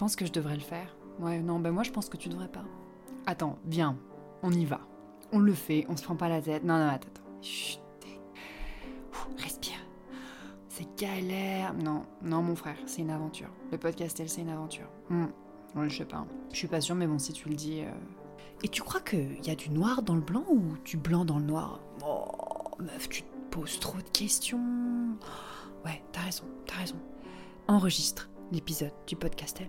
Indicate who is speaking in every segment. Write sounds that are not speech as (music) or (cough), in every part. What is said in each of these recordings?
Speaker 1: pense que je devrais le faire. Ouais, non, ben moi je pense que tu devrais pas. Attends, viens, on y va. On le fait, on se prend pas la tête. Non, non, attends, attends. Chut. Respire. C'est galère. Non, non, mon frère, c'est une aventure. Le podcastel, c'est une aventure. Hmm. Ouais, je sais pas. Je suis pas sûre, mais bon, si tu le dis. euh,
Speaker 2: Et tu crois qu'il y a du noir dans le blanc ou du blanc dans le noir? Oh, meuf, tu te poses trop de questions. Ouais, t'as raison, t'as raison. Enregistre l'épisode du podcastel.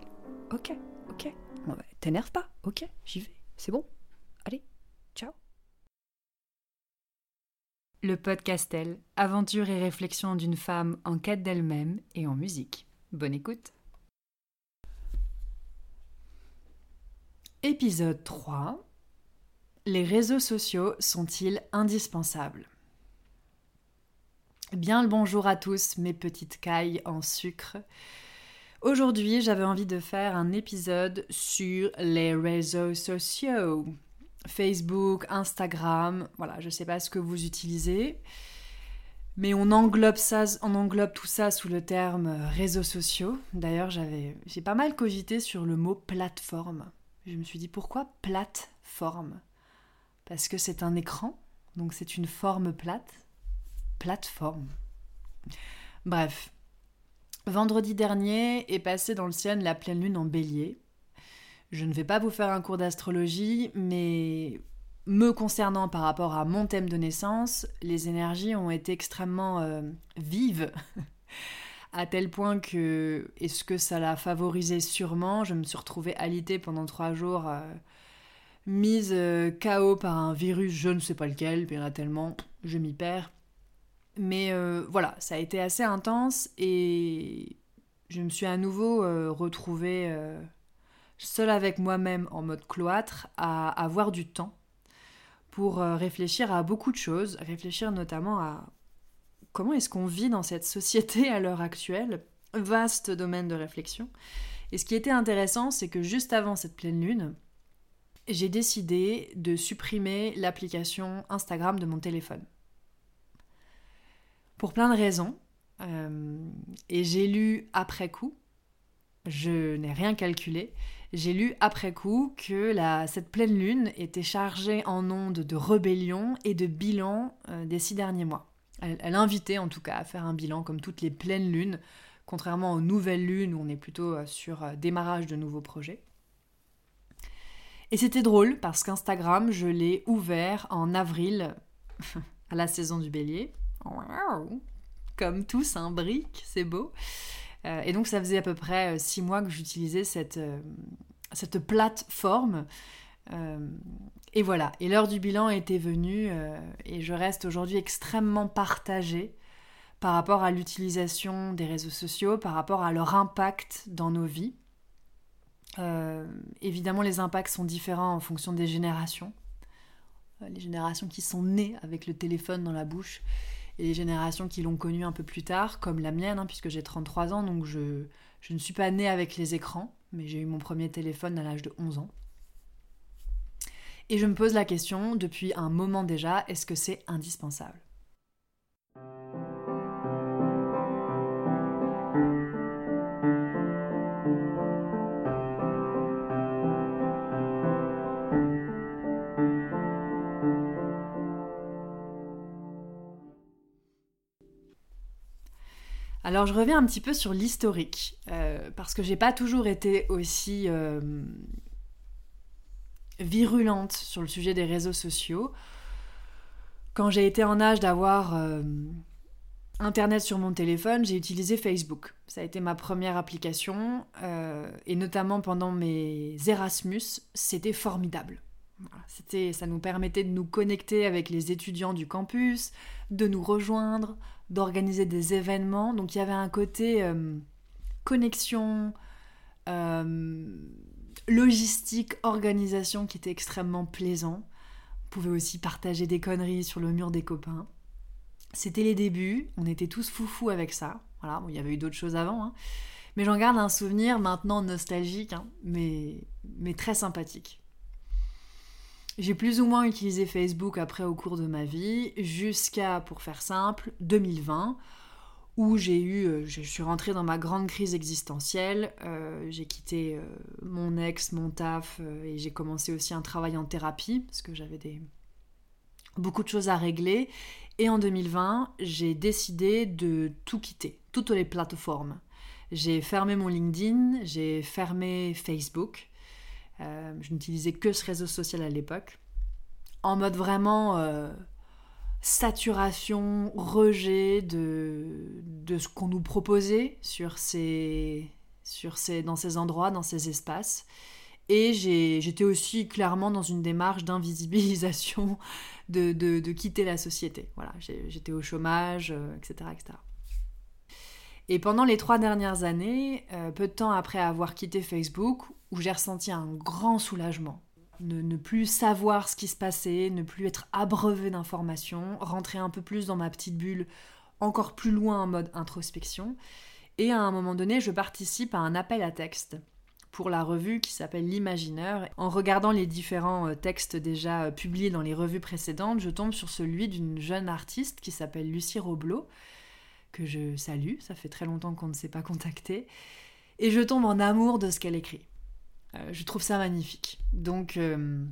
Speaker 2: Ok, ok. Bah, T'énerve pas, ok, j'y vais. C'est bon. Allez, ciao.
Speaker 1: Le podcastel, aventure et réflexion d'une femme en quête d'elle-même et en musique. Bonne écoute. Épisode 3. Les réseaux sociaux sont-ils indispensables? Bien le bonjour à tous, mes petites cailles en sucre. Aujourd'hui, j'avais envie de faire un épisode sur les réseaux sociaux. Facebook, Instagram, voilà, je sais pas ce que vous utilisez, mais on englobe ça, on englobe tout ça sous le terme réseaux sociaux. D'ailleurs, j'avais, j'ai pas mal cogité sur le mot plateforme. Je me suis dit pourquoi plateforme? Parce que c'est un écran, donc c'est une forme plate. Plateforme. Bref, vendredi dernier est passé dans le ciel la pleine lune en bélier. Je ne vais pas vous faire un cours d'astrologie, mais me concernant par rapport à mon thème de naissance, les énergies ont été extrêmement euh, vives, (laughs) à tel point que, est-ce que ça l'a favorisé sûrement Je me suis retrouvée alitée pendant trois jours, euh, mise euh, KO par un virus, je ne sais pas lequel, puis il y en a tellement, je m'y perds. Mais euh, voilà, ça a été assez intense et je me suis à nouveau euh, retrouvée euh, seule avec moi-même en mode cloître à avoir du temps pour réfléchir à beaucoup de choses, réfléchir notamment à comment est-ce qu'on vit dans cette société à l'heure actuelle, vaste domaine de réflexion. Et ce qui était intéressant, c'est que juste avant cette pleine lune, j'ai décidé de supprimer l'application Instagram de mon téléphone pour plein de raisons. Euh, et j'ai lu après coup, je n'ai rien calculé, j'ai lu après coup que cette pleine lune était chargée en ondes de rébellion et de bilan euh, des six derniers mois. Elle, invitait en tout cas à faire un bilan comme toutes les pleines lunes, contrairement aux nouvelles lunes où on est plutôt euh, sur démarrage de nouveaux projets. Et c'était drôle parce qu'Instagram, je l'ai ouvert en avril, (laughs) à la saison du bélier. Comme tous, un brique, c'est beau. Euh, et donc ça faisait à peu près euh, six mois que j'utilisais cette, euh, plateforme. Et voilà, et l'heure du bilan était venue et je reste aujourd'hui extrêmement partagée par rapport à l'utilisation des réseaux sociaux, par rapport à leur impact dans nos vies. Évidemment, les impacts sont différents en fonction des générations. Les générations qui sont nées avec le téléphone dans la bouche et les générations qui l'ont connu un peu plus tard, comme la mienne, hein, puisque j'ai 33 ans, donc je, je ne suis pas née avec les écrans, mais j'ai eu mon premier téléphone à l'âge de 11 ans. Et je me pose la question depuis un moment déjà, est-ce que c'est indispensable? Alors je reviens un petit peu sur l'historique, euh, parce que j'ai pas toujours été aussi euh, virulente sur le sujet des réseaux sociaux. Quand j'ai été en âge d'avoir euh, Internet sur mon téléphone, j'ai utilisé Facebook. Ça a été ma première application, et notamment pendant mes Erasmus, c'était formidable. C'était, ça nous permettait de nous connecter avec les étudiants du campus, de nous rejoindre, d'organiser des événements. Donc il y avait un côté euh, connexion, euh, logistique, organisation qui était extrêmement plaisant. On pouvait aussi partager des conneries sur le mur des copains. C'était les débuts, on était tous foufous avec ça. Voilà, il y avait eu d'autres choses avant, hein. mais j'en garde un souvenir maintenant nostalgique, hein, mais, mais très sympathique. J'ai plus ou moins utilisé Facebook après au cours de ma vie, jusqu'à, pour faire simple, 2020, où j'ai eu, euh, je suis rentrée dans ma grande crise existentielle. Euh, j'ai quitté euh, mon ex, mon taf, et j'ai commencé aussi un travail en thérapie parce que j'avais beaucoup de choses à régler. Et en 2020, j'ai décidé de tout quitter, toutes les plateformes. J'ai fermé mon LinkedIn, j'ai fermé Facebook. Je n'utilisais que ce réseau social à l'époque, en mode vraiment saturation, rejet de, de ce qu'on nous proposait sur ces, sur ces, dans ces endroits, dans ces espaces. Et j'étais aussi clairement dans une démarche d'invisibilisation, (laughs) de, de, quitter la société. Voilà, j'étais au chômage, etc., euh, etc. Et pendant les trois dernières années, euh, peu de temps après avoir quitté Facebook, où j'ai ressenti un grand soulagement, ne, plus savoir ce qui se passait, ne plus être abreuvé d'informations, rentrer un peu plus dans ma petite bulle, encore plus loin en mode introspection. Et à un moment donné, je participe à un appel à texte pour la revue qui s'appelle L'Imagineur. En regardant les différents euh, textes déjà euh, publiés dans les revues précédentes, je tombe sur celui d'une jeune artiste qui s'appelle Lucie Roblot, que je salue, ça fait très longtemps qu'on ne s'est pas contacté, et je tombe en amour de ce qu'elle écrit. Euh, je trouve ça magnifique. Donc, euh,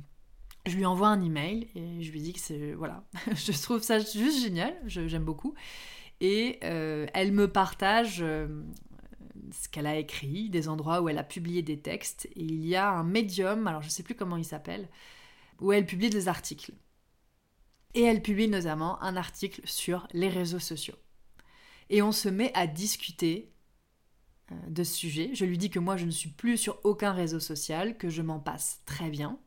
Speaker 1: je lui envoie un email et je lui dis que c'est. Voilà, (laughs) je trouve ça juste génial, j'aime beaucoup. Et euh, elle me partage ce qu'elle a écrit, des endroits où elle a publié des textes. Et il y a un médium, alors je ne sais plus comment il s'appelle, où elle publie des articles. Et elle publie notamment un article sur les réseaux sociaux. Et on se met à discuter de ce sujet. Je lui dis que moi je ne suis plus sur aucun réseau social, que je m'en passe très bien.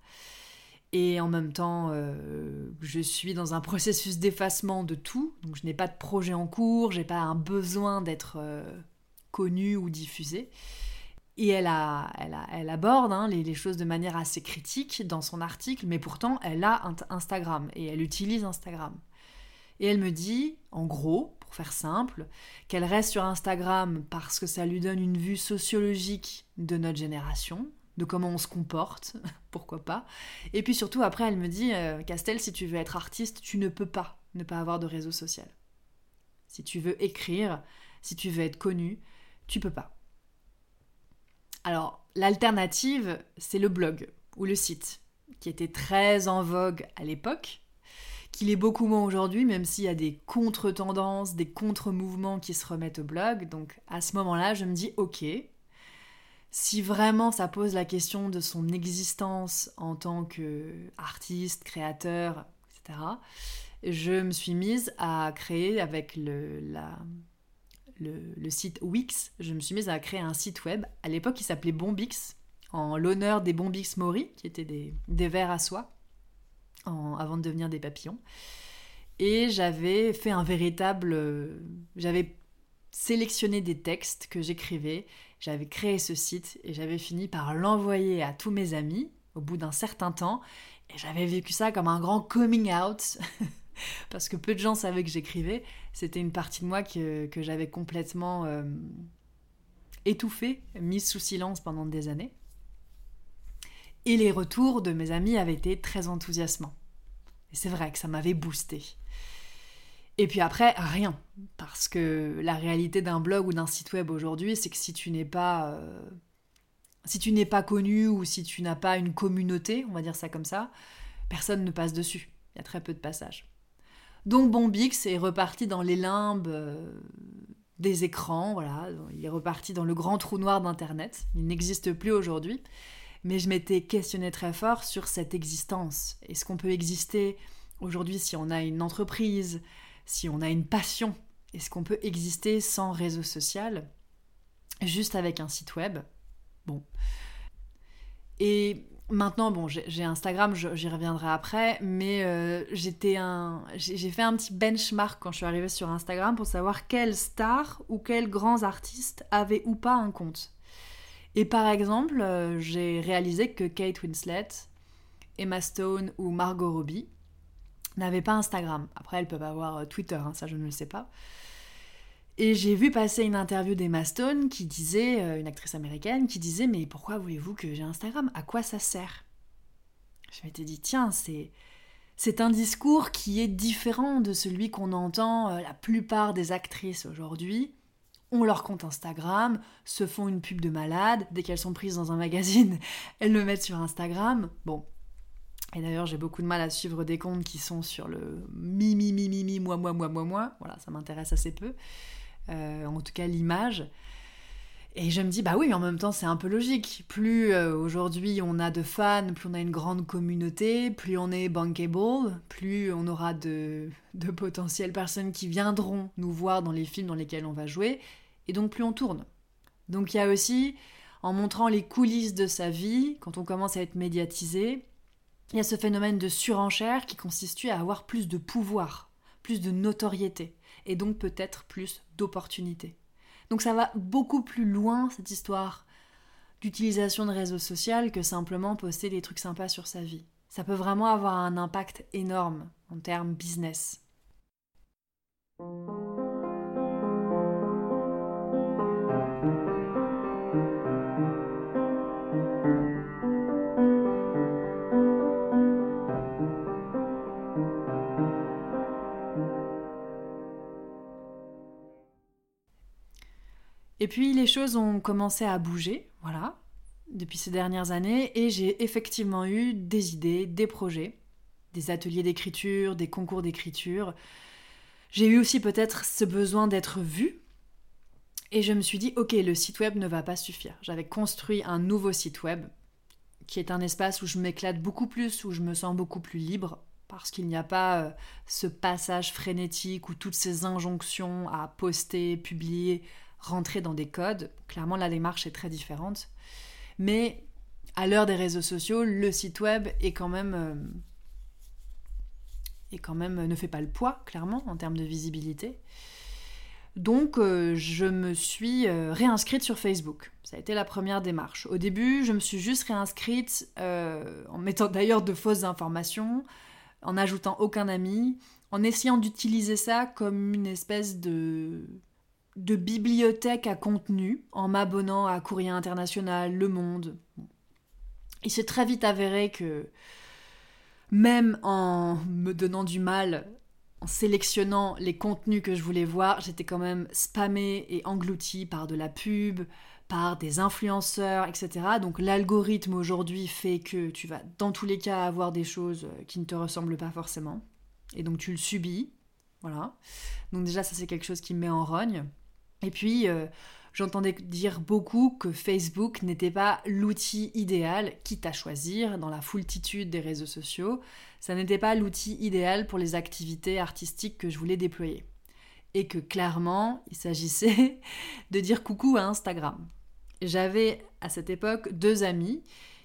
Speaker 1: Et en même temps, euh, je suis dans un processus d'effacement de tout. Donc je n'ai pas de projet en cours, j'ai pas un besoin d'être euh, connu ou diffusé. Et elle, a, elle, aborde hein, les, les, choses de manière assez critique dans son article, mais pourtant elle a Instagram et elle utilise Instagram. Et elle me dit, en gros, faire simple, qu'elle reste sur Instagram parce que ça lui donne une vue sociologique de notre génération, de comment on se comporte, (laughs) pourquoi pas. Et puis surtout, après, elle me dit, euh, Castel, si tu veux être artiste, tu ne peux pas ne pas avoir de réseau social. Si tu veux écrire, si tu veux être connu, tu peux pas. Alors, l'alternative, c'est le blog ou le site, qui était très en vogue à l'époque, qu'il est beaucoup moins aujourd'hui, même s'il y a des contre-tendances, des contre-mouvements qui se remettent au blog. Donc à ce moment-là, je me dis, ok, si vraiment ça pose la question de son existence en tant qu'artiste, créateur, etc., je me suis mise à créer avec le, site Wix, je me suis mise à créer un site web. À l'époque, il s'appelait Bombix, en l'honneur des Bombix Mori, qui étaient des, des vers à soie avant de devenir des papillons. Et j'avais fait un véritable... Euh, j'avais sélectionné des textes que j'écrivais, j'avais créé ce site et j'avais fini par l'envoyer à tous mes amis au bout d'un certain temps. Et j'avais vécu ça comme un grand coming out. (laughs) parce que peu de gens savaient que j'écrivais. C'était une partie de moi que, que j'avais complètement euh, étouffée, mise sous silence pendant des années. Et les retours de mes amis avaient été très enthousiasmants. Et c'est vrai que ça m'avait boosté. Et puis après, rien. Parce que la réalité d'un blog ou d'un site web aujourd'hui, c'est que si tu n'es pas. Euh, si tu n'es pas connu ou si tu n'as pas une communauté, on va dire ça comme ça, personne ne passe dessus. Il y a très peu de passages. Donc Bombix est reparti dans les limbes euh, des écrans, voilà. Il est reparti dans le grand trou noir d'Internet. Il n'existe plus aujourd'hui mais je m'étais questionné très fort sur cette existence. Est-ce qu'on peut exister aujourd'hui si on a une entreprise, si on a une passion? Est-ce qu'on peut exister sans réseau social, juste avec un site web? Bon. Et maintenant, bon, j'ai Instagram, j'y reviendrai après, mais euh, j'étais un, j'ai fait un petit benchmark quand je suis arrivée sur Instagram pour savoir quels stars ou quels grands artistes avaient ou pas un compte. Et par exemple, euh, j'ai réalisé que Kate Winslet, Emma Stone ou Margot Robbie n'avaient pas Instagram. Après, elles peuvent avoir euh, Twitter, hein, ça je ne le sais pas. Et j'ai vu passer une interview d'Emma Stone qui disait, euh, une actrice américaine, qui disait Mais pourquoi voulez-vous que j'ai Instagram? À quoi ça sert? Je m'étais dit Tiens, c'est. Un discours qui est différent de celui qu'on entend la plupart des actrices aujourd'hui. On leur compte Instagram, se font une pub de malade, dès qu'elles sont prises dans un magazine, (laughs) elles le mettent sur Instagram. Bon. Et d'ailleurs, j'ai beaucoup de mal à suivre des comptes qui sont sur le mi, mi, mi, mi, mi, moi, moi, moi, moi, moi. Voilà, ça m'intéresse assez peu. Euh, en tout cas, l'image. Et je me dis, bah oui, en même temps, c'est un peu logique. Plus euh, aujourd'hui on a de fans, plus on a une grande communauté, plus on est bankable, plus on aura de, de potentielles personnes qui viendront nous voir dans les films dans lesquels on va jouer, et donc plus on tourne. Donc il y a aussi, en montrant les coulisses de sa vie, quand on commence à être médiatisé, il y a ce phénomène de surenchère qui consiste à avoir plus de pouvoir, plus de notoriété, et donc peut-être plus d'opportunités. Donc ça va beaucoup plus loin, cette histoire d'utilisation de réseaux sociaux, que simplement poster des trucs sympas sur sa vie. Ça peut vraiment avoir un impact énorme en termes business. Et puis les choses ont commencé à bouger, voilà, depuis ces dernières années, et j'ai effectivement eu des idées, des projets, des ateliers d'écriture, des concours d'écriture. J'ai eu aussi peut-être ce besoin d'être vue, et je me suis dit, ok, le site web ne va pas suffire. J'avais construit un nouveau site web, qui est un espace où je m'éclate beaucoup plus, où je me sens beaucoup plus libre, parce qu'il n'y a pas euh, ce passage frénétique ou toutes ces injonctions à poster, publier, rentrer dans des codes. Clairement, la démarche est très différente. Mais à l'heure des réseaux sociaux, le site web est quand même, euh, est quand même ne fait pas le poids, clairement, en termes de visibilité. Donc, euh, je me suis euh, réinscrite sur Facebook. Ça a été la première démarche. Au début, je me suis juste réinscrite en mettant d'ailleurs de fausses informations, en n'ajoutant aucun ami, en essayant d'utiliser ça comme une espèce de de bibliothèque à contenu en m'abonnant à Courrier International, Le Monde. Il s'est très vite avéré que même en me donnant du mal, en sélectionnant les contenus que je voulais voir, j'étais quand même spammée et engloutie par de la pub, par des influenceurs, etc. Donc l'algorithme aujourd'hui fait que tu vas dans tous les cas avoir des choses qui ne te ressemblent pas forcément. Et donc tu le subis. Voilà. Donc déjà ça c'est quelque chose qui me met en rogne. Et puis, euh, j'entendais dire beaucoup que Facebook n'était pas l'outil idéal, quitte à choisir dans la foultitude des réseaux sociaux, ça n'était pas l'outil idéal pour les activités artistiques que je voulais déployer. Et que clairement, il s'agissait (laughs) de dire coucou à Instagram. J'avais à cette époque deux amis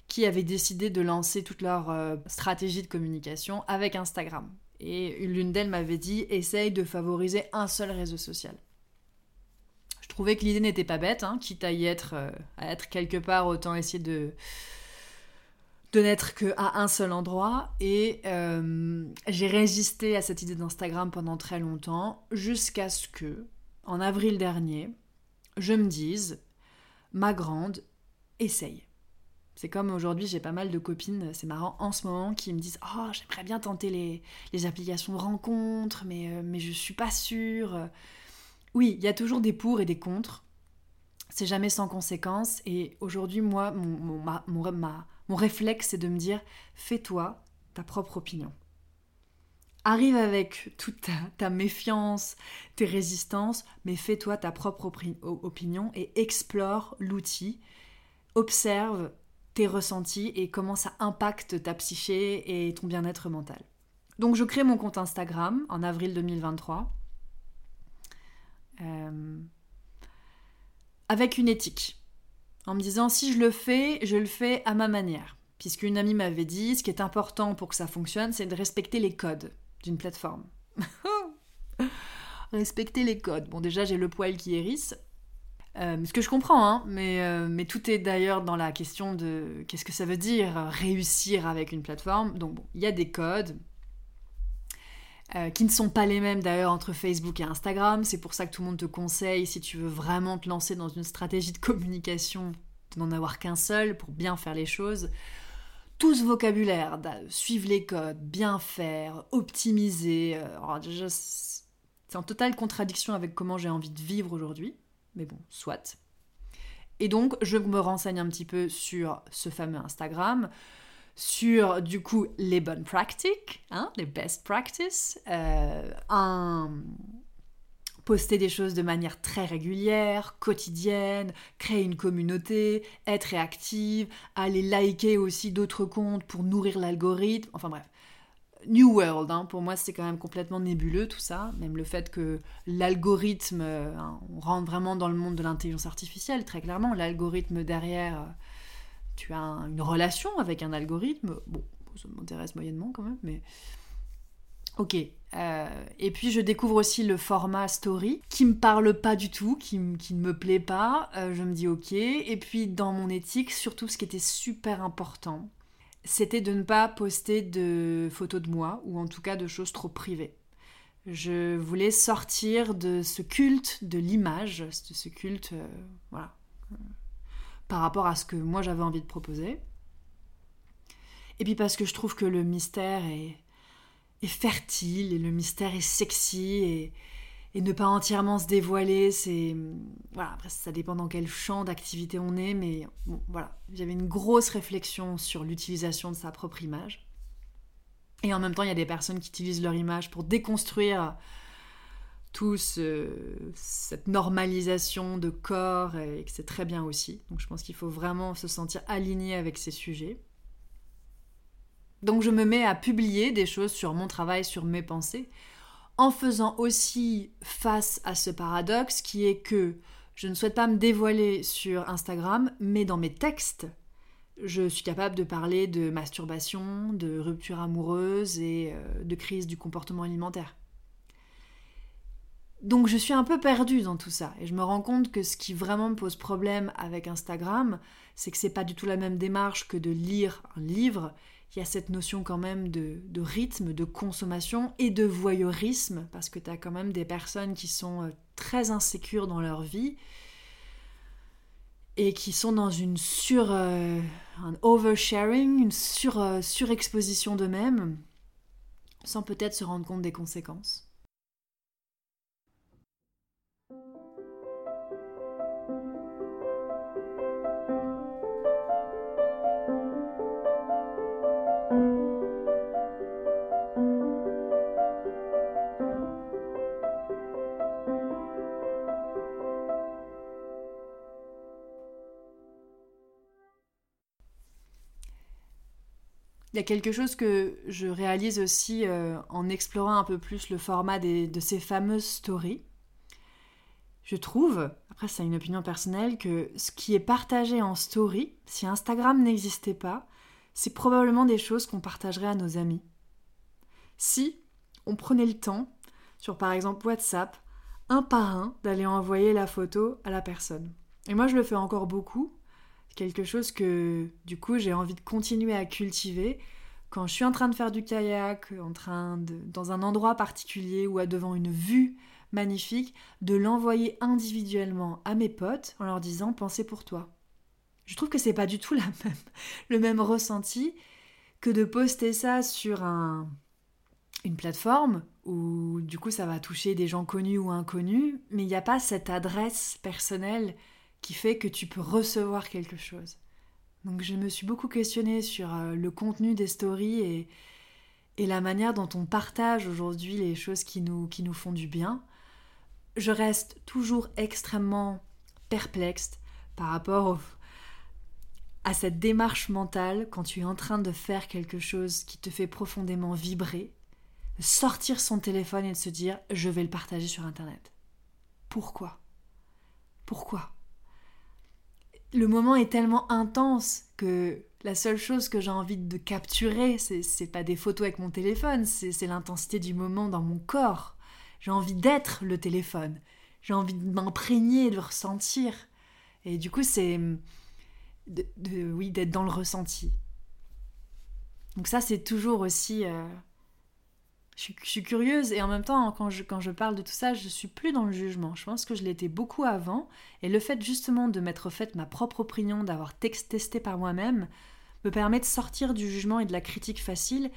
Speaker 1: qui avaient décidé de lancer toute leur euh, stratégie de communication avec Instagram. Et l'une d'elles m'avait dit essaye de favoriser un seul réseau social. Trouvais que l'idée n'était pas bête, hein, quitte à y être, euh, à être quelque part, autant essayer de, de n'être qu'à un seul endroit. Et euh, j'ai résisté à cette idée d'Instagram pendant très longtemps, jusqu'à ce que, en avril dernier, je me dise, ma grande, essaye. C'est comme aujourd'hui, j'ai pas mal de copines, c'est marrant, en ce moment, qui me disent Oh, j'aimerais bien tenter les, les applications de rencontres, mais, euh, mais je suis pas sûre. Oui, il y a toujours des pour et des contre. C'est jamais sans conséquence. Et aujourd'hui, moi, mon, mon, réflexe, c'est de me dire fais-toi ta propre opinion. Arrive avec toute ta, méfiance, tes résistances, mais fais-toi ta propre opinion et explore l'outil. Observe tes ressentis et comment ça impacte ta psyché et ton bien-être mental. Donc je crée mon compte Instagram en avril 2023 euh, avec une éthique. En me disant, si je le fais, je le fais à ma manière. Puisqu'une amie m'avait dit, ce qui est important pour que ça fonctionne, c'est de respecter les codes d'une plateforme. (laughs) respecter les codes. Bon, déjà, j'ai le poil qui hérisse. Euh, ce que je comprends, hein, mais, euh, mais tout est d'ailleurs dans la question de qu'est-ce que ça veut dire réussir avec une plateforme. Donc, bon, il y a des codes, euh, qui ne sont pas les mêmes d'ailleurs entre Facebook et Instagram. C'est pour ça que tout le monde te conseille, si tu veux vraiment te lancer dans une stratégie de communication, de n'en avoir qu'un seul pour bien faire les choses. tout ce vocabulaire, suivre les codes, bien faire, optimiser. Euh, c'est en totale contradiction avec comment j'ai envie de vivre aujourd'hui. Mais bon, soit. Et donc, je me renseigne un petit peu sur ce fameux Instagram, sur du coup les bonnes pratiques, hein, les best practices, euh, un, poster des choses de manière très régulière, quotidienne, créer une communauté, être réactive, aller liker aussi d'autres comptes pour nourrir l'algorithme, enfin bref. New World, hein, pour moi c'est quand même complètement nébuleux tout ça, même le fait que l'algorithme, hein, on rentre vraiment dans le monde de l'intelligence artificielle, très clairement, l'algorithme derrière, euh, tu as une relation avec un algorithme, bon, ça m'intéresse moyennement quand même, mais Ok. Euh, et puis je découvre aussi le format story qui me parle pas du tout, qui, ne me plaît pas. Euh, je me dis ok. Et puis dans mon éthique, surtout ce qui était super important, c'était de ne pas poster de photos de moi ou en tout cas de choses trop privées. Je voulais sortir de ce culte de l'image, de ce culte, euh, voilà, par rapport à ce que moi j'avais envie de proposer. Et puis parce que je trouve que le mystère est fertile et le mystère est sexy et, et ne pas entièrement se dévoiler, c'est voilà. Après, ça dépend dans quel champ d'activité on est, mais bon, voilà. J'avais une grosse réflexion sur l'utilisation de sa propre image. Et en même temps, il y a des personnes qui utilisent leur image pour déconstruire tout cette normalisation de corps et que c'est très bien aussi. Donc je pense qu'il faut vraiment se sentir aligné avec ces sujets. Donc je me mets à publier des choses sur mon travail, sur mes pensées, en faisant aussi face à ce paradoxe qui est que je ne souhaite pas me dévoiler sur Instagram, mais dans mes textes, je suis capable de parler de masturbation, de rupture amoureuse et euh, de crise du comportement alimentaire. Donc je suis un peu perdue dans tout ça et je me rends compte que ce qui vraiment me pose problème avec Instagram, c'est que c'est pas du tout la même démarche que de lire un livre il y a cette notion quand même de, rythme, de consommation et de voyeurisme, parce que tu as quand même des personnes qui sont euh, très insécures dans leur vie et qui sont dans une sur euh, un oversharing, une sur, euh, surexposition d'eux-mêmes, sans peut-être se rendre compte des conséquences. Il y a quelque chose que je réalise aussi euh, en explorant un peu plus le format de ces fameuses stories. Je trouve, après c'est une opinion personnelle, que ce qui est partagé en story, si Instagram n'existait pas, c'est probablement des choses qu'on partagerait à nos amis. Si on prenait le temps, sur par exemple WhatsApp, un par un, d'aller envoyer la photo à la personne. Et moi je le fais encore beaucoup, quelque chose que du coup j'ai envie de continuer à cultiver quand je suis en train de faire du kayak, en train de, dans un endroit particulier ou à devant une vue magnifique, de l'envoyer individuellement à mes potes en leur disant pensez pour toi. Je trouve que c'est pas du tout la (laughs) même, le même ressenti que de poster ça sur un, une plateforme où du coup ça va toucher des gens connus ou inconnus, mais il n'y a pas cette adresse personnelle qui fait que tu peux recevoir quelque chose. Donc je me suis beaucoup questionnée sur euh, le contenu des stories et, la manière dont on partage aujourd'hui les choses qui nous, qui nous font du bien. Je reste toujours extrêmement perplexe par rapport à cette démarche mentale quand tu es en train de faire quelque chose qui te fait profondément vibrer, sortir son téléphone et de se dire je vais le partager sur Internet. Pourquoi? Pourquoi? Le moment est tellement intense que la seule chose que j'ai envie de capturer, c'est pas des photos avec mon téléphone, c'est l'intensité du moment dans mon corps. J'ai envie d'être le téléphone. J'ai envie de m'imprégner, de ressentir. Et du coup, c'est. De, oui, d'être dans le ressenti. Donc, ça, c'est toujours aussi. Euh, je suis, curieuse et en même temps, quand je, quand je parle de tout ça, je suis plus dans le jugement. Je pense que je l'étais beaucoup avant. Et le fait justement de m'être fait ma propre opinion, d'avoir testé par moi-même, me permet de sortir du jugement et de la critique facile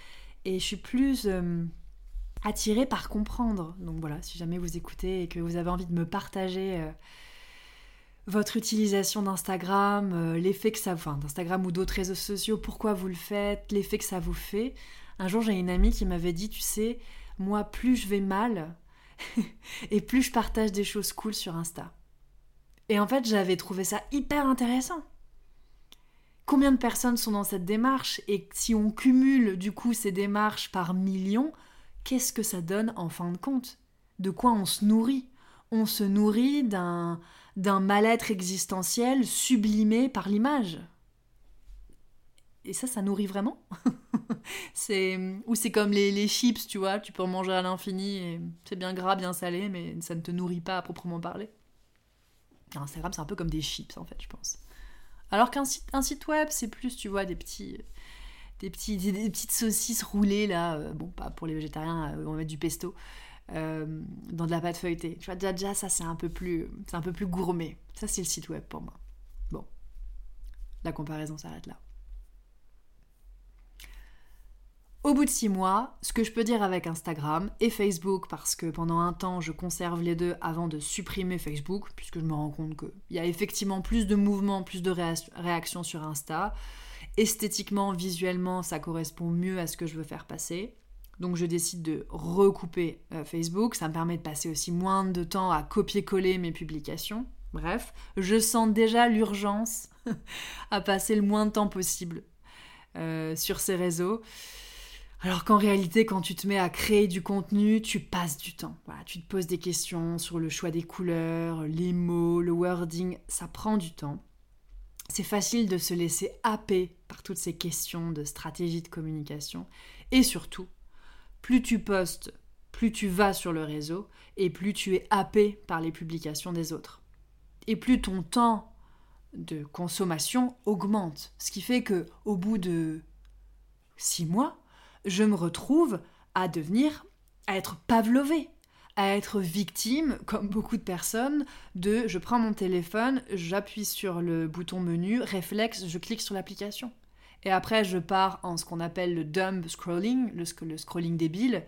Speaker 1: et je suis plus euh, attirée par comprendre. Donc voilà, si jamais vous écoutez et que vous avez envie de me partager euh, votre utilisation d'Instagram, euh, l'effet que ça, enfin d'Instagram ou d'autres réseaux sociaux, pourquoi vous le faites, l'effet que ça vous fait. Un jour, j'ai une amie qui m'avait dit, tu sais, moi, plus je vais mal (laughs) et plus je partage des choses cool sur Insta. Et en fait, j'avais trouvé ça hyper intéressant. Combien de personnes sont dans cette démarche? Et si on cumule du coup ces démarches par millions, qu'est-ce que ça donne en fin de compte? De quoi on se nourrit? On se nourrit d'un d'un mal-être existentiel sublimé par l'image. Et ça, ça nourrit vraiment (laughs) C'est ou c'est comme les, les, chips, tu vois, tu peux en manger à l'infini et c'est bien gras, bien salé, mais ça ne te nourrit pas à proprement parler. Instagram, c'est un peu comme des chips, en fait, je pense. Alors qu'un site, un site web, c'est plus, tu vois, des petits... Des, petits, des, petites saucisses roulées là, euh, bon pas pour les végétariens, euh, on va mettre du pesto, euh, dans de la pâte feuilletée. Tu vois, déjà, déjà ça c'est un peu plus c'est un peu plus gourmet. Ça c'est le site web pour moi. Bon, la comparaison s'arrête là. Au bout de six mois, ce que je peux dire avec Instagram et Facebook, parce que pendant un temps je conserve les deux avant de supprimer Facebook, puisque je me rends compte qu'il y a effectivement plus de mouvements, plus de réactions sur Insta. Esthétiquement, visuellement, ça correspond mieux à ce que je veux faire passer. Donc je décide de recouper euh, Facebook. Ça me permet de passer aussi moins de temps à copier-coller mes publications. Bref, je sens déjà l'urgence (laughs) à passer le moins de temps possible euh, sur ces réseaux. Alors qu'en réalité, quand tu te mets à créer du contenu, tu passes du temps. Tu te poses des questions sur le choix des couleurs, les mots, le wording, ça prend du temps. C'est facile de se laisser happer par toutes ces questions de stratégie de communication. Et surtout, plus tu postes, plus tu vas sur le réseau et plus tu es happé par les publications des autres. Et plus ton temps de consommation augmente. Ce qui fait que au bout de six mois, je me retrouve à devenir, à être pavlové, à être victime, comme beaucoup de personnes, de je prends mon téléphone, j'appuie sur le bouton menu, réflexe, je clique sur l'application. Et après, je pars en ce qu'on appelle le dumb scrolling, le, le, scrolling débile.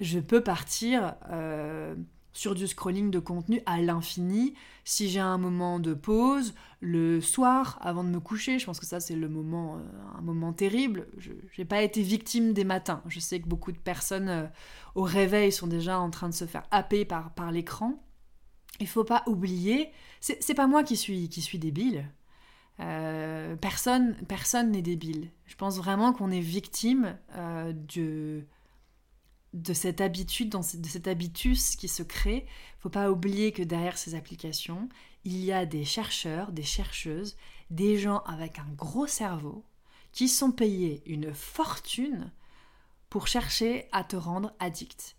Speaker 1: Je peux partir euh, sur du scrolling de contenu à l'infini. Si j'ai un moment de pause, le soir, avant de me coucher, je pense que ça c'est le moment, euh, un moment terrible. Je n'ai pas été victime des matins. Je sais que beaucoup de personnes euh, au réveil sont déjà en train de se faire happer par, par l'écran. Il faut pas oublier, c'est pas moi qui suis, qui suis débile. Euh, personne personne n'est débile. Je pense vraiment qu'on est victime de de cette habitude, de cet habitus qui se crée, faut pas oublier que derrière ces applications, il y a des chercheurs, des chercheuses, des gens avec un gros cerveau qui sont payés une fortune pour chercher à te rendre addict.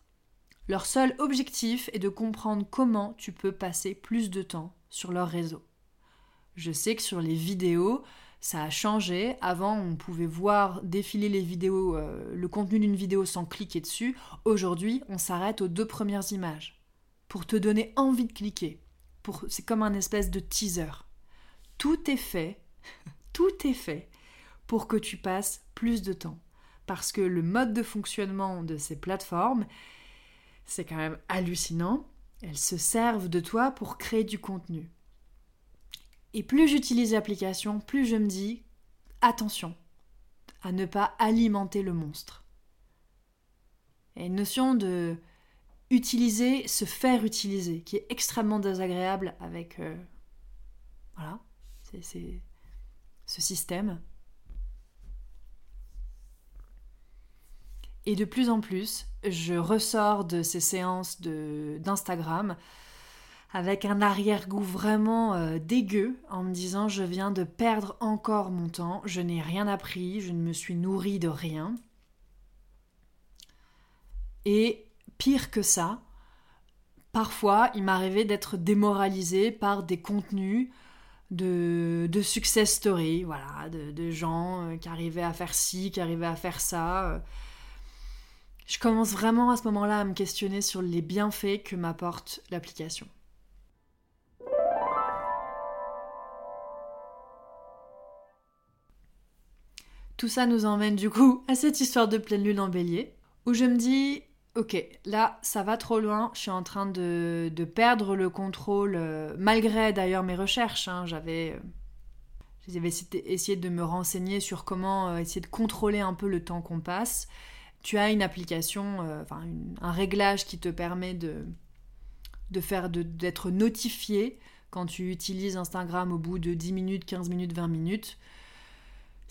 Speaker 1: Leur seul objectif est de comprendre comment tu peux passer plus de temps sur leur réseau. Je sais que sur les vidéos, ça a changé. Avant, on pouvait voir défiler les vidéos, euh, le contenu d'une vidéo sans cliquer dessus. Aujourd'hui, on s'arrête aux deux premières images pour te donner envie de cliquer. Pour, c'est comme un espèce de teaser. Tout est fait, (laughs) tout est fait pour que tu passes plus de temps. Parce que le mode de fonctionnement de ces plateformes, c'est quand même hallucinant. Elles se servent de toi pour créer du contenu. Et plus j'utilise l'application, plus je me dis attention à ne pas alimenter le monstre. Et une notion de utiliser, se faire utiliser, qui est extrêmement désagréable avec euh, voilà, c'est ce système. Et de plus en plus, je ressors de ces séances d'Instagram avec un arrière-goût vraiment euh, dégueu en me disant je viens de perdre encore mon temps, je n'ai rien appris, je ne me suis nourri de rien. Et pire que ça, parfois il m'arrivait d'être démoralisé par des contenus de, success story, voilà, de, gens euh, qui arrivaient à faire ci, qui arrivaient à faire ça. Je commence vraiment à ce moment-là à me questionner sur les bienfaits que m'apporte l'application. Tout ça nous emmène du coup à cette histoire de pleine lune en bélier, où je me dis, ok, là, ça va trop loin, je suis en train de, perdre le contrôle, euh, malgré d'ailleurs mes recherches, hein. j'avais... J'avais essayé de me renseigner sur comment euh, essayer de contrôler un peu le temps qu'on passe. Tu as une application, euh, enfin un réglage qui te permet de, de faire d'être notifié quand tu utilises Instagram au bout de 10 minutes, 15 minutes, 20 minutes.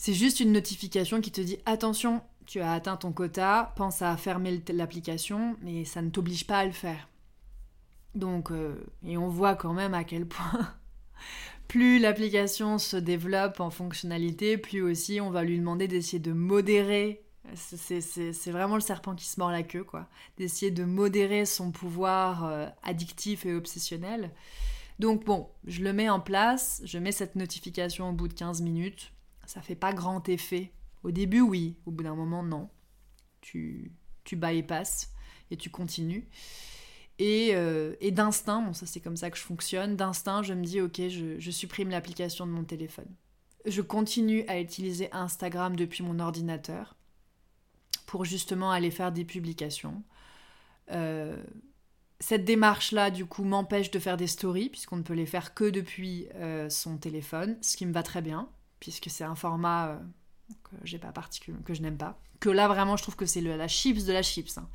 Speaker 1: C'est juste une notification qui te dit attention, tu as atteint ton quota, pense à fermer l'application, mais ça ne t'oblige pas à le faire. Donc, euh, et on voit quand même à quel point (laughs) plus l'application se développe en fonctionnalité, plus aussi on va lui demander d'essayer de modérer. C'est vraiment le serpent qui se mord la queue, quoi. D'essayer de modérer son pouvoir euh, addictif et obsessionnel. Donc bon, je le mets en place, je mets cette notification au bout de 15 minutes ça fait pas grand effet. Au début, oui. Au bout d'un moment, non. Tu, tu bypasses et tu continues. Et, euh, et d'instinct, bon, ça c'est comme ça que je fonctionne, d'instinct, je me dis, ok, je, je supprime l'application de mon téléphone. Je continue à utiliser Instagram depuis mon ordinateur pour justement aller faire des publications. Euh, cette démarche-là, du coup, m'empêche de faire des stories, puisqu'on ne peut les faire que depuis euh, son téléphone, ce qui me va très bien puisque c'est un format euh, que j'ai pas que je n'aime pas. Que là vraiment je trouve que c'est la chips de la chips. Hein.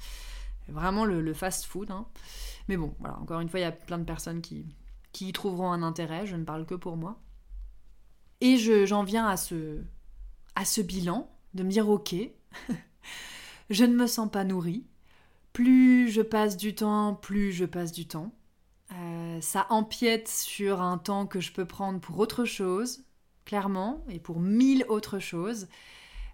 Speaker 1: Vraiment le, fast food. Hein. Mais bon, voilà, encore une fois, il y a plein de personnes qui, qui y trouveront un intérêt, je ne parle que pour moi. Et j'en viens à ce, à ce bilan, de me dire ok, (laughs) je ne me sens pas nourrie. Plus je passe du temps, plus je passe du temps. Euh, ça empiète sur un temps que je peux prendre pour autre chose, clairement, et pour mille autres choses.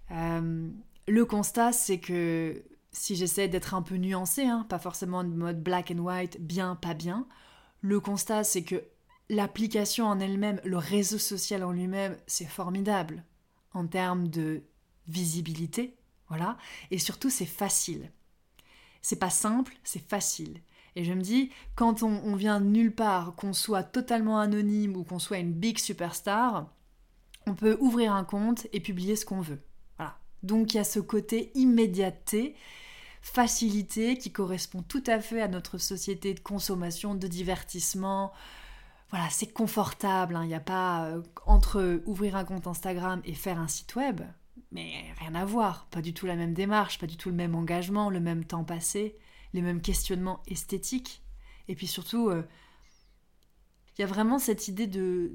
Speaker 1: Euh, le constat, c'est que si j'essaie d'être un peu nuancé, hein, pas forcément en mode black and white, bien, pas bien, le constat, c'est que l'application en elle-même, le réseau social en lui-même, c'est formidable en termes de visibilité, voilà, et surtout c'est facile. C'est pas simple, c'est facile. Et je me dis, quand on, on vient de nulle part, qu'on soit totalement anonyme ou qu'on soit une big superstar, on peut ouvrir un compte et publier ce qu'on veut. Donc il y a ce côté immédiateté, facilité qui correspond tout à fait à notre société de consommation, de divertissement. Voilà, c'est confortable. Hein. Il n'y a pas euh, entre ouvrir un compte Instagram et faire un site web, mais rien à voir. Pas du tout la même démarche, pas du tout le même engagement, le même temps passé, les mêmes questionnements esthétiques. Et puis surtout, euh, il y a vraiment cette idée de,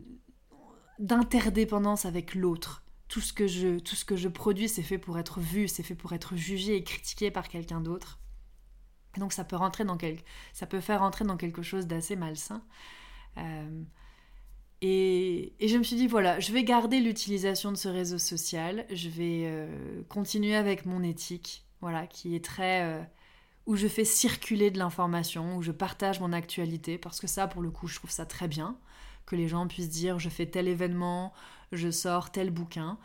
Speaker 1: d'interdépendance avec l'autre. Tout ce que je tout ce que je produis, c'est fait pour être vu, c'est fait pour être jugé et critiqué par quelqu'un d'autre. donc ça peut rentrer dans quelque, ça peut faire rentrer dans quelque chose d'assez malsain. Euh, et, je me suis dit voilà, je vais garder l'utilisation de ce réseau social, je vais euh, continuer avec mon éthique, voilà, qui est très euh, où je fais circuler de l'information, où je partage mon actualité, parce que ça, pour le coup, je trouve ça très bien que les gens puissent dire je fais tel événement, je sors tel bouquin.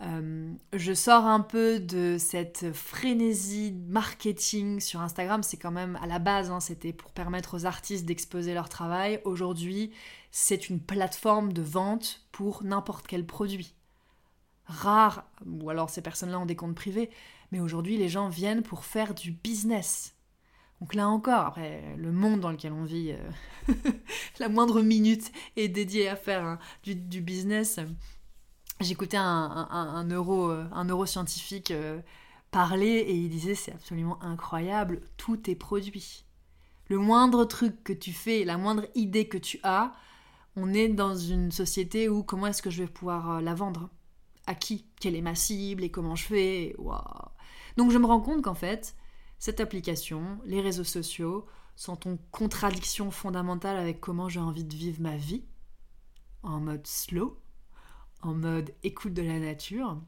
Speaker 1: Euh, je sors un peu de cette frénésie marketing sur Instagram. C'est quand même à la base, hein, c'était pour permettre aux artistes d'exposer leur travail. Aujourd'hui, c'est une plateforme de vente pour n'importe quel produit. Rare, ou alors ces personnes-là ont des comptes privés, mais aujourd'hui les gens viennent pour faire du business. Donc là encore, après, le monde dans lequel on vit, euh, (laughs) la moindre minute est dédiée à faire du, business. J'écoutais un, neuro, un neuroscientifique euh, parler et il disait c'est absolument incroyable, tout est produit. Le moindre truc que tu fais, la moindre idée que tu as, on est dans une société où comment est-ce que je vais pouvoir euh, la vendre? À qui? Quelle est ma cible et comment je fais? Donc je me rends compte qu'en fait, cette application, les réseaux sociaux, sont en contradiction fondamentale avec comment j'ai envie de vivre ma vie, en mode slow, en mode écoute de la nature.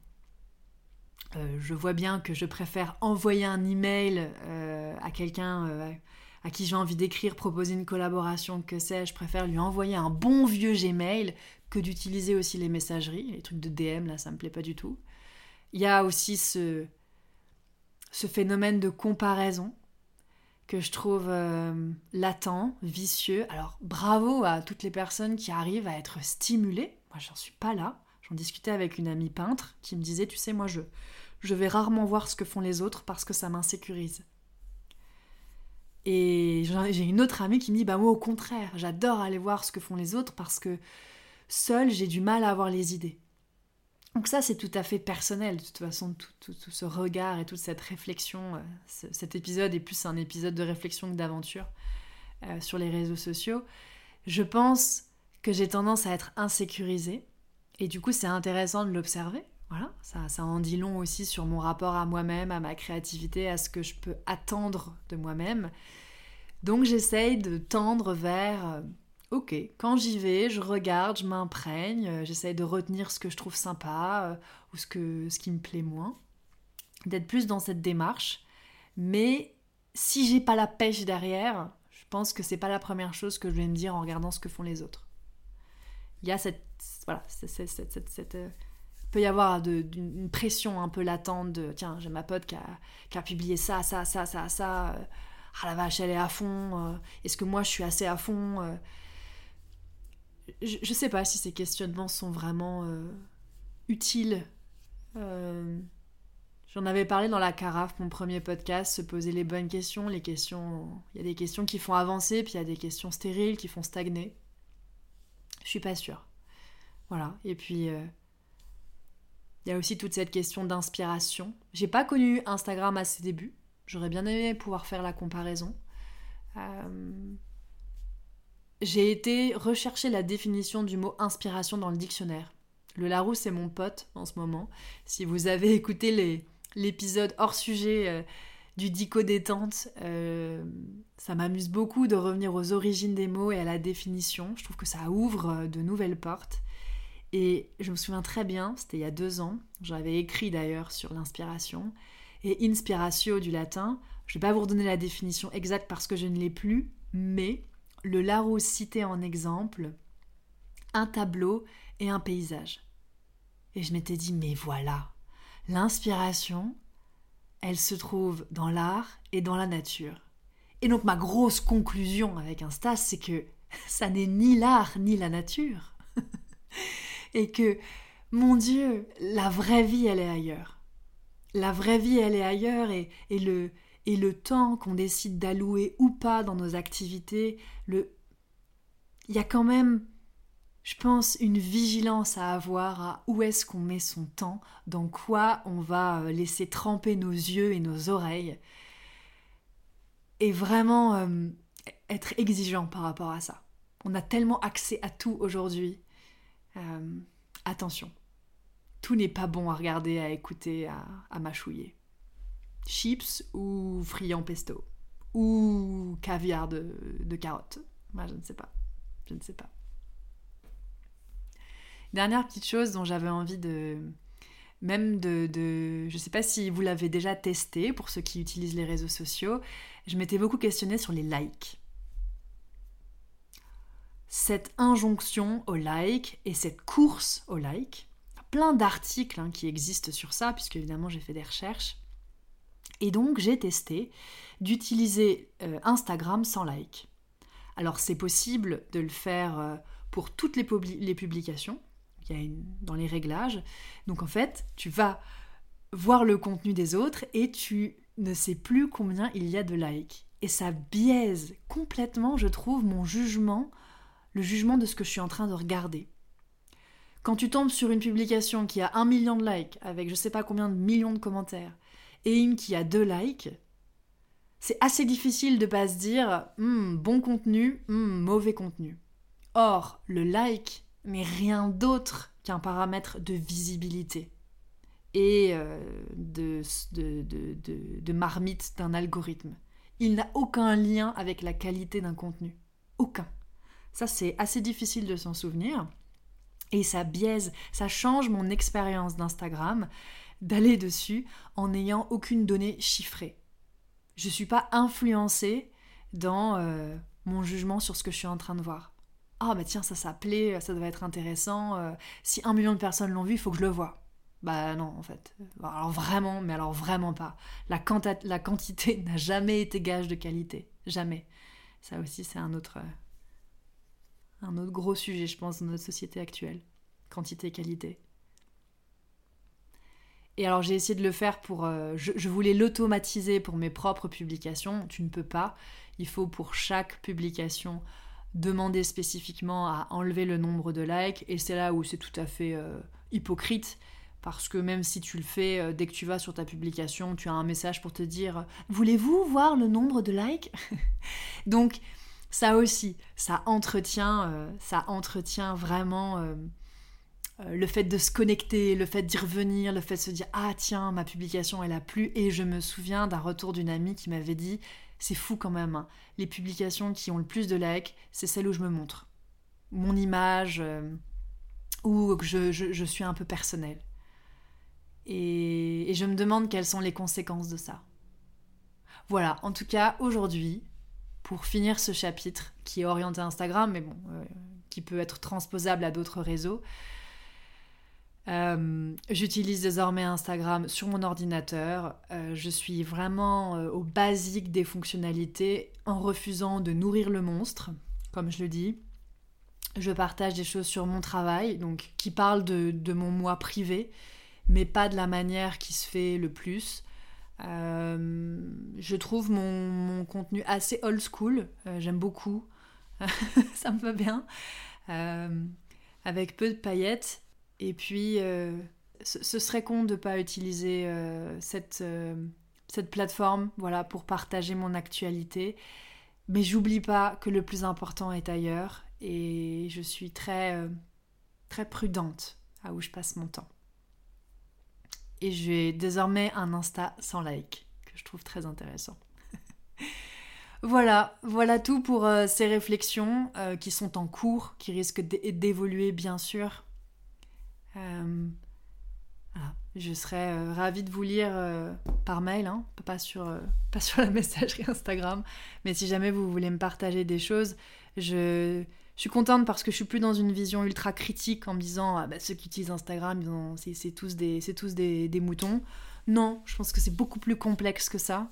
Speaker 1: Euh, je vois bien que je préfère envoyer un email euh, à quelqu'un euh, à qui j'ai envie d'écrire, proposer une collaboration, que sais-je, je préfère lui envoyer un bon vieux Gmail que d'utiliser aussi les messageries, les trucs de DM, là ça me plaît pas du tout. Il y a aussi ce, ce phénomène de comparaison que je trouve euh, latent, vicieux. Alors bravo à toutes les personnes qui arrivent à être stimulées. Moi, j'en suis pas là. J'en discutais avec une amie peintre qui me disait, tu sais, moi je, je vais rarement voir ce que font les autres parce que ça m'insécurise. Et j'ai une autre amie qui me dit, bah moi au contraire, j'adore aller voir ce que font les autres parce que seule j'ai du mal à avoir les idées. Donc ça c'est tout à fait personnel, de toute façon, tout, ce regard et toute cette réflexion, euh, cet épisode est plus un épisode de réflexion que d'aventure euh, sur les réseaux sociaux. Je pense que j'ai tendance à être insécurisée et du coup, c'est intéressant de l'observer. Voilà, ça, ça en dit long aussi sur mon rapport à moi-même, à ma créativité, à ce que je peux attendre de moi-même. Donc j'essaye de tendre vers, euh, ok, quand j'y vais, je regarde, je m'imprègne, euh, j'essaye de retenir ce que je trouve sympa euh, ou ce, que, ce qui me plaît moins, d'être plus dans cette démarche. Mais si j'ai pas la pêche derrière, je pense que c'est pas la première chose que je vais me dire en regardant ce que font les autres. Il y a cette voilà, cette, euh, peut y avoir une pression un peu latente de tiens, j'ai ma pote qui a, publié ça, ça, ça, ça, ça. Ah la vache, elle est à fond. Est-ce que moi je suis assez à fond je, ne sais pas si ces questionnements sont vraiment utiles. J'en avais parlé dans la carafe, mon premier podcast, se poser les bonnes questions. Les questions, il y a des questions qui font avancer, puis il y a des questions stériles qui font stagner. Je suis pas sûre. Voilà. Et puis, euh, il y a aussi toute cette question d'inspiration. J'ai pas connu Instagram à ses débuts. J'aurais bien aimé pouvoir faire la comparaison. Euh, j'ai été rechercher la définition du mot inspiration dans le dictionnaire. Le Larousse est mon pote en ce moment. Si vous avez écouté l'épisode hors sujet euh, du dico détente, ça m'amuse beaucoup de revenir aux origines des mots et à la définition. Je trouve que ça ouvre de nouvelles portes. Et je me souviens très bien, c'était il y a deux ans, j'avais écrit d'ailleurs sur l'inspiration, et inspiratio du latin, je ne vais pas vous redonner la définition exacte parce que je ne l'ai plus, mais le Larousse citait en exemple un tableau et un paysage. Et je m'étais dit, mais voilà, l'inspiration, elle se trouve dans l'art et dans la nature. Et donc ma grosse conclusion avec Insta, c'est que (laughs) ça n'est ni l'art ni la nature. (laughs) et que, mon Dieu, la vraie vie, elle est ailleurs. La vraie vie, elle est ailleurs et, le, et le temps qu'on décide d'allouer ou pas dans nos activités, le... il y a quand même, je pense, une vigilance à avoir à où est-ce qu'on met son temps, dans quoi on va euh, laisser tremper nos yeux et nos oreilles, et vraiment euh, être exigeant par rapport à ça. On a tellement accès à tout aujourd'hui euh, attention, tout n'est pas bon à regarder, à écouter, à, mâchouiller. Chips ou friand pesto ou caviar de, carottes. Moi, je ne sais pas. Je ne sais pas. Dernière petite chose dont j'avais envie de, même de, de, je sais pas si vous l'avez déjà testé pour ceux qui utilisent les réseaux sociaux, je m'étais beaucoup questionnée sur les likes cette injonction au like et cette course au like. Plein d'articles hein, qui existent sur ça, puisque évidemment j'ai fait des recherches. Et donc j'ai testé d'utiliser euh, Instagram sans like. Alors c'est possible de le faire euh, pour toutes les, publications, il y a une, dans les réglages. Donc en fait, tu vas voir le contenu des autres et tu ne sais plus combien il y a de likes. Et ça biaise complètement, je trouve, mon jugement le jugement de ce que je suis en train de regarder. Quand tu tombes sur une publication qui a un million de likes, avec je sais pas combien de millions de commentaires, et une qui a deux likes, c'est assez difficile de pas se dire hmm, bon contenu, hmm, mauvais contenu. Or, le like n'est rien d'autre qu'un paramètre de visibilité et euh, de, de, de, de marmite d'un algorithme. Il n'a aucun lien avec la qualité d'un contenu. Aucun. Ça, c'est assez difficile de s'en souvenir. Et ça biaise, ça change mon expérience d'Instagram d'aller dessus en n'ayant aucune donnée chiffrée. Je ne suis pas influencée dans euh, mon jugement sur ce que je suis en train de voir. Ah bah tiens, ça s'appelait, ça doit être intéressant. Euh, si un million de personnes l'ont vu, il faut que je le vois. Bah non, en fait. Alors vraiment, mais alors vraiment pas. La, quantité (laughs) n'a jamais été gage de qualité. Jamais. Ça aussi, c'est un autre, un autre gros sujet, je pense, dans notre société actuelle. Quantité et alors j'ai essayé de le faire pour... euh, je, voulais l'automatiser pour mes propres publications. Tu ne peux pas. Il faut pour chaque publication demander spécifiquement à enlever le nombre de likes. Et c'est là où c'est tout à fait euh, hypocrite. Parce que même si tu le fais, euh, dès que tu vas sur ta publication, tu as un message pour te dire Voulez-vous voir le nombre de likes? (laughs) Donc ça aussi, ça entretient, ça entretient vraiment le fait de se connecter, le fait d'y revenir, le fait de se dire ah tiens ma publication elle a plu et je me souviens d'un retour d'une amie qui m'avait dit c'est fou quand même, hein, les publications qui ont le plus de likes, c'est celles où je me montre, mon image, euh, où je, je- je suis un peu personnelle. Et, et je me demande quelles sont les conséquences de ça. Voilà, en tout cas aujourd'hui, pour finir ce chapitre qui est orienté Instagram, mais bon, euh, qui peut être transposable à d'autres réseaux. Euh, J'utilise désormais Instagram sur mon ordinateur. Euh, je suis vraiment euh, au basique des fonctionnalités en refusant de nourrir le monstre, comme je le dis. Je partage des choses sur mon travail, donc qui parlent de, mon moi privé, mais pas de la manière qui se fait le plus. Euh, je trouve mon, contenu assez old school, j'aime beaucoup, (laughs) ça me va bien, avec peu de paillettes. Et puis, euh, ce, serait con de ne pas utiliser euh, cette, euh, cette plateforme voilà, pour partager mon actualité. Mais j'oublie pas que le plus important est ailleurs et je suis très, très prudente à où je passe mon temps. Et j'ai désormais un Insta sans like, que je trouve très intéressant. (laughs) voilà, voilà tout pour ces réflexions qui sont en cours, qui risquent d'é- d'évoluer bien sûr. Euh, voilà. Je serais euh, ravie de vous lire euh, par mail, hein, (laughs) pas, sur, la messagerie Instagram, mais si jamais vous voulez me partager des choses, je, suis contente parce que je suis plus dans une vision ultra critique en me disant ah bah, ceux qui utilisent Instagram, c'est tous, des, moutons. Non, je pense que c'est beaucoup plus complexe que ça,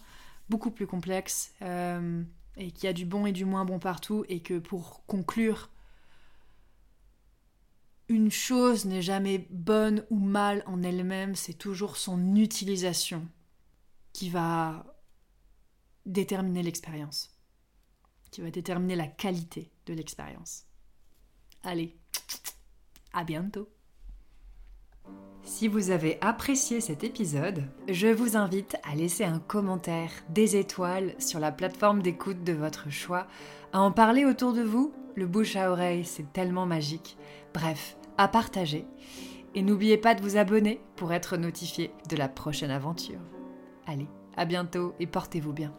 Speaker 1: beaucoup plus complexe, et qu'il y a du bon et du moins bon partout, et que pour conclure, une chose n'est jamais bonne ou mal en elle-même, c'est toujours son utilisation qui va déterminer l'expérience, qui va déterminer la qualité de l'expérience. Allez, à bientôt.
Speaker 2: Si vous avez apprécié cet épisode, je vous invite à laisser un commentaire, des étoiles sur la plateforme d'écoute de votre choix, à en parler autour de vous. Le bouche à oreille, c'est tellement magique. Bref, à partager. Et n'oubliez pas de vous abonner pour être notifié de la prochaine aventure. Allez, à bientôt et portez-vous bien.